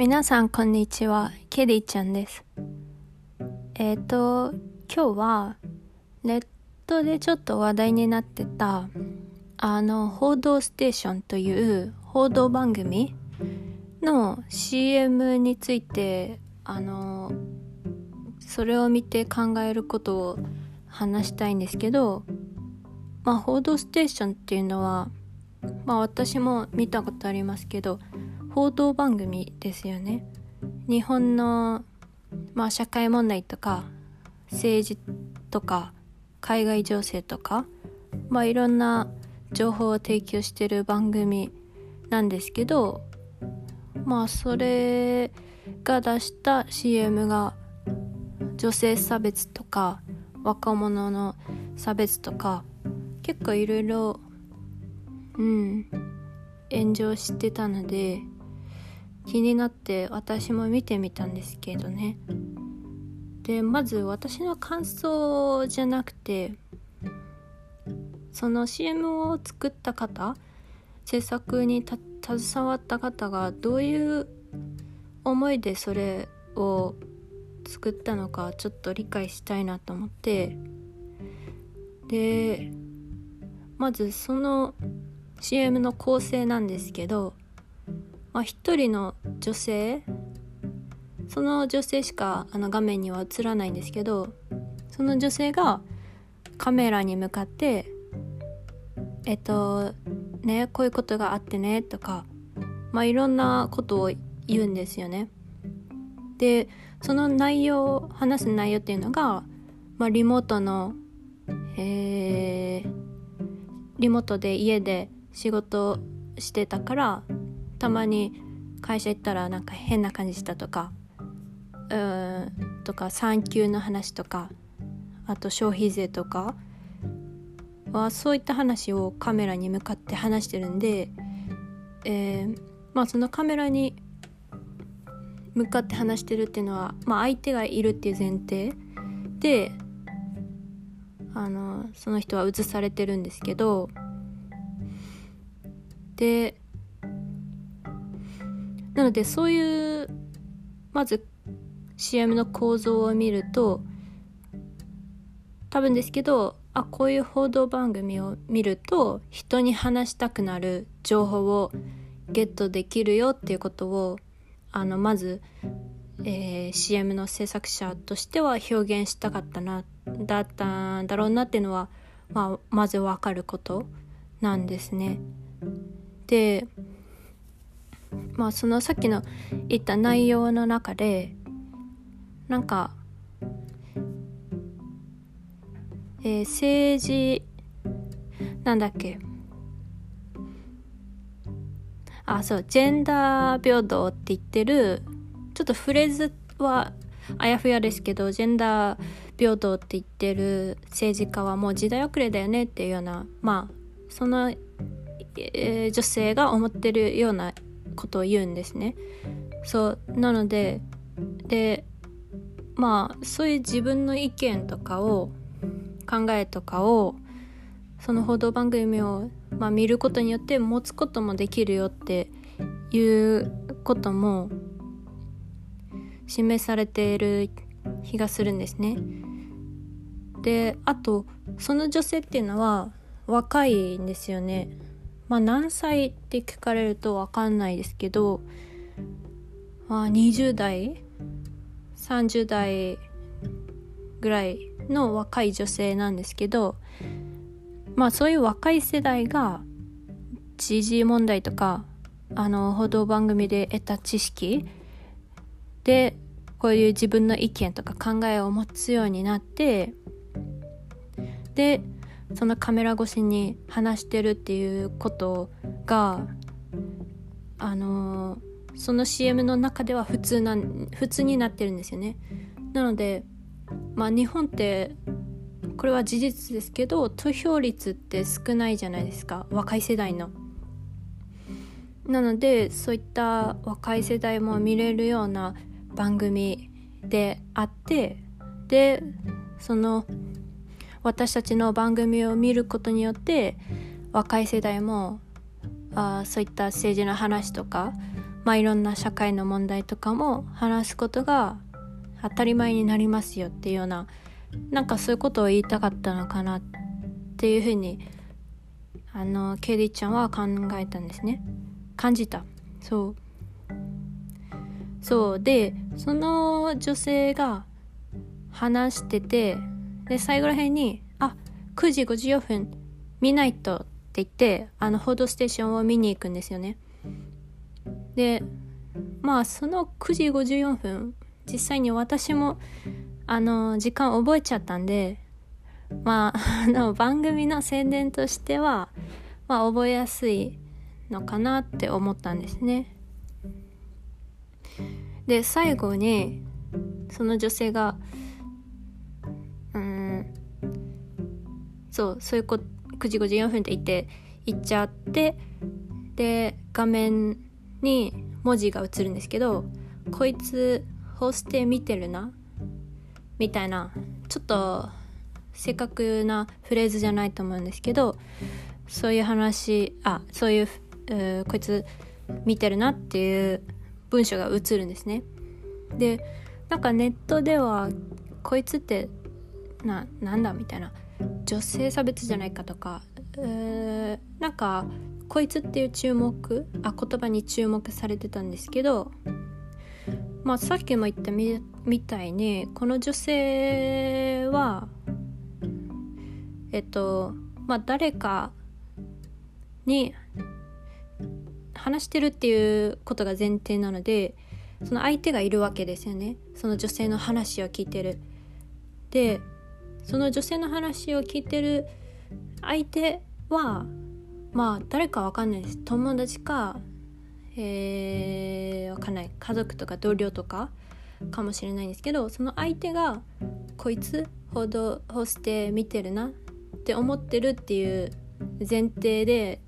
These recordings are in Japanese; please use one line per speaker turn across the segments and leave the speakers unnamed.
皆さんこんにちは。ケリーちゃんです。えっ、ー、と今日はネットでちょっと話題になってたあの「報道ステーション」という報道番組の CM についてあのそれを見て考えることを話したいんですけどまあ「報道ステーション」っていうのはまあ私も見たことありますけど報道番組ですよね。日本の、まあ、社会問題とか政治とか海外情勢とか、まあ、いろんな情報を提供してる番組なんですけどまあそれが出した CM が女性差別とか若者の差別とか結構いろいろうん炎上してたので気になって私も見てみたんですけどね。でまず私の感想じゃなくてその CM を作った方制作に携わった方がどういう思いでそれを作ったのかちょっと理解したいなと思ってでまずその CM の構成なんですけどまあ、一人の女性？その女性しかあの画面には映らないんですけどその女性がカメラに向かってえっとねこういうことがあってねとかまあいろんなことを言うんですよね。でその内容話す内容っていうのが、まあ、リモートの、えー、リモートで家で仕事してたからたまに会社行ったらなんか変な感じしたとかうんとか産休の話とかあと消費税とかはそういった話をカメラに向かって話してるんで、えー、まあそのカメラに向かって話してるっていうのは、まあ、相手がいるっていう前提であのその人は映されてるんですけどでなのでそういうまず CM の構造を見ると多分ですけどあこういう報道番組を見ると人に話したくなる情報をゲットできるよっていうことをあのまず、えー、CM の制作者としては表現したかったなだったんだろうなっていうのは、まあ、まず分かることなんですね。でまあそのさっきの言った内容の中でなんか、えー、政治なんだっけ。あそうジェンダー平等って言ってるちょっとフレーズはあやふやですけどジェンダー平等って言ってる政治家はもう時代遅れだよねっていうようなまあその、えー、女性が思ってるようなことを言うんですね。そうなのででまあそういう自分の意見とかを考えとかをその報道番組を、まあ、見ることによって持つこともできるよっていうことも示されている気がするんですね。であとその女性っていうのは若いんですよね。まあ何歳って聞かれると分かんないですけど、まあ、20代30代ぐらいの若い女性なんですけどまあそういう若い世代が時事問題とかあの報道番組で得た知識でこういう自分の意見とか考えを持つようになってでそのカメラ越しに話してるっていうことがあの、その CM の中では普通な普通になってるんですよね。なのでまあ日本ってこれは事実ですけど投票率って少ないじゃないですか。若い世代の。なのでそういった若い世代も見れるような番組であってでその私たちの番組を見ることによって若い世代もあそういった政治の話とかまあいろんな社会の問題とかも話すことが当たり前になりますよっていうようななんかそういうことを言いたかったのかなっていうふうにあのケイリちゃんは考えたんですね。感じた。そう。そう。でその女性が話しててで最後らへんに「あ9時54分見ないと」って言ってあの報道ステーションを見に行くんですよね。でまあその9時54分実際に私もあの時間覚えちゃったんでまあ あの番組の宣伝としてはまあ覚えやすいのかなって思ったんですね。で最後にその女性がそうそういうこ9時54分って言って行っちゃってで画面に文字が映るんですけど「こいつホステ見てるな」みたいなちょっと正確なフレーズじゃないと思うんですけどそういう話あそういうこいつ見てるなっていう文章が映るんですね。でなんかネットではこいつってななんだ？みたいな。女性差別じゃないかとかうーなんかこいつっていう注目あ言葉に注目されてたんですけどまあさっきも言ったみみたいにこの女性はえっとまあ誰かに話してるっていうことが前提なのでその相手がいるわけですよね。その女性の話を聞いてる。でその女性の話を聞いてる相手はまあ誰かわかんないです友達かえー、わかんない家族とか同僚とかかもしれないんですけどその相手がこいつ報道をして見てるなって思ってるっていう前提で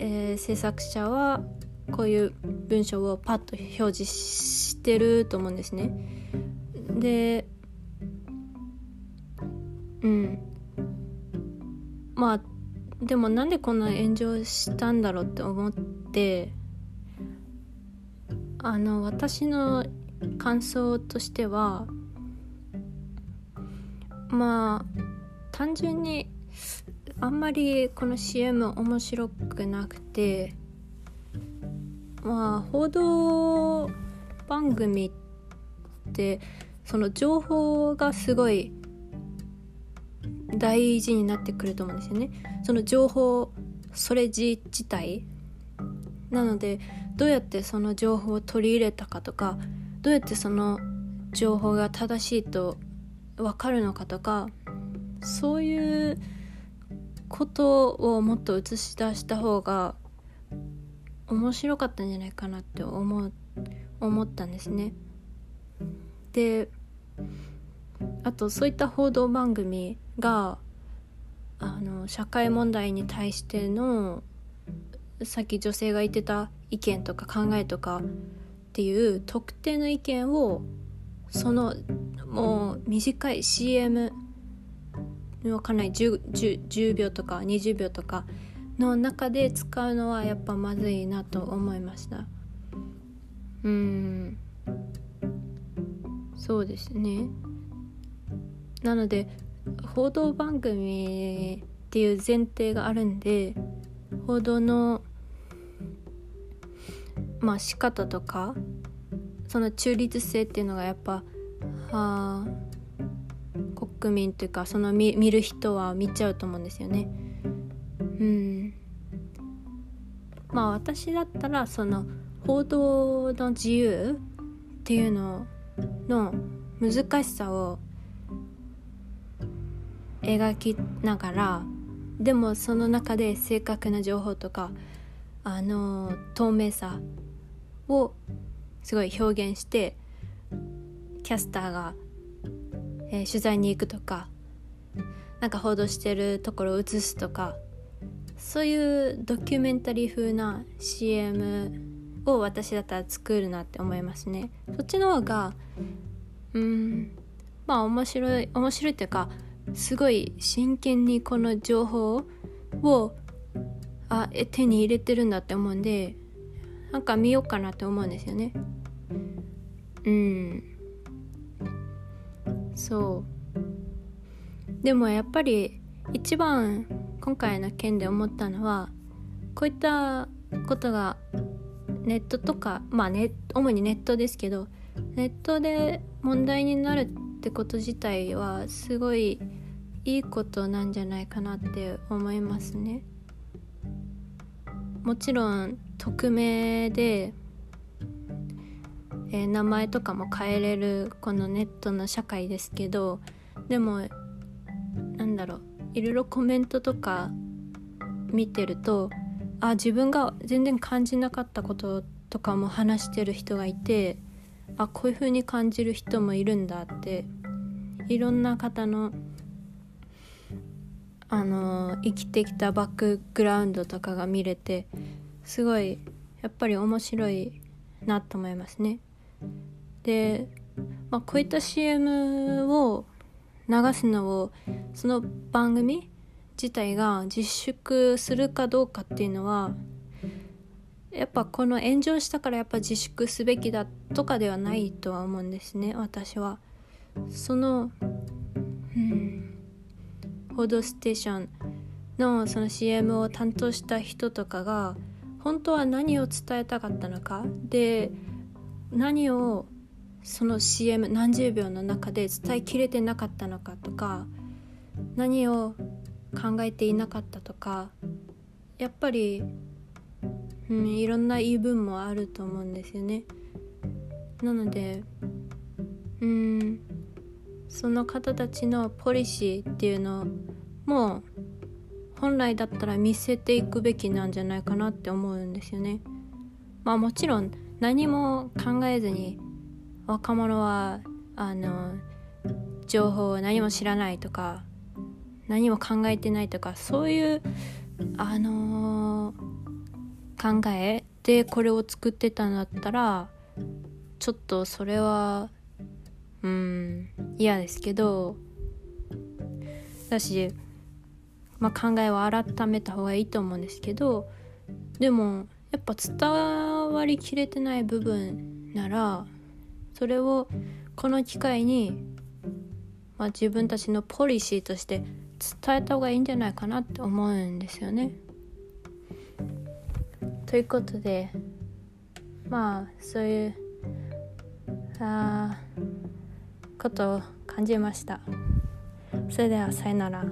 えー、制作者はこういう文章をパッと表示してると思うんですね。でうん。まあでもなんでこんな炎上したんだろうって思ってあの私の感想としてはまあ単純にあんまりこの CM 面白くなくてまあ報道番組ってその情報がすごい大事になってくると思うんですよね。その情報それ自体なのでどうやってその情報を取り入れたかとかどうやってその情報が正しいと分かるのかとかそういうことをもっと映し出した方が面白かったんじゃないかなって思う思ったんですね。であとそういった報道番組があの社会問題に対してのさっき女性が言ってた意見とか考えとかっていう特定の意見をそのもう短い CM わかんない 10, 10, 10秒とか20秒とかの中で使うのはやっぱまずいなと思いました。うん。そうですね。なので報道番組っていう前提があるんで報道のまあ仕方とかその中立性っていうのがやっぱあ国民というかその見見る人は見ちゃうと思うんですよね。うんまあ私だったらその報道の自由っていうのの難しさを描きながらでもその中で正確な情報とかあの透明さをすごい表現してキャスターがえー、取材に行くとかなんか報道してるところを映すとかそういうドキュメンタリー風な CM を私だったら作るなって思いますね。そっちの方がうんまあ面白い面白いっていうかすごい真剣にこの情報をあ手に入れてるんだって思うんでなんか見ようかなって思うんですよね。うん。そう。でもやっぱり一番今回の件で思ったのはこういったことがネットとかまあね主にネットですけどネットで問題になるってこと自体はすごいいいことなんじゃないかなって思いますね。もちろん匿名で、えー、名前とかも変えれるこのネットの社会ですけどでもなんだろういろいろコメントとか見てるとあ自分が全然感じなかったこととかも話してる人がいてあこういう風に感じる人もいるんだっていろんな方のあの生きてきたバックグラウンドとかが見れてすごいやっぱり面白いなと思いますね。で、まあ、こういった CM を流すのをその番組自体が自粛するかどうかっていうのはやっぱこの炎上したからやっぱ自粛すべきだとかではないとは思うんですね私は。その、うん報道ステーションのその CM を担当した人とかが本当は何を伝えたかったのか？で何をその CM 何十秒の中で伝えきれてなかったのかとか何を考えていなかったとかやっぱり、うん、いろんな言い分もあると思うんですよね。なのでうんその方たちのポリシーっていうのも本来だったら見せていくべきなんじゃないかなって思うんですよね。まあもちろん何も考えずに若者はあの情報を何も知らないとか何も考えてないとかそういうあのー、考えでこれを作ってたんだったらちょっとそれはうん嫌ですけどだし、まあ、考えは改めた方がいいと思うんですけどでもやっぱ伝わりきれてない部分ならそれをこの機会に、まあ、自分たちのポリシーとして伝えた方がいいんじゃないかなって思うんですよね。ということでまあそういうあことを感じました。それではさよなら。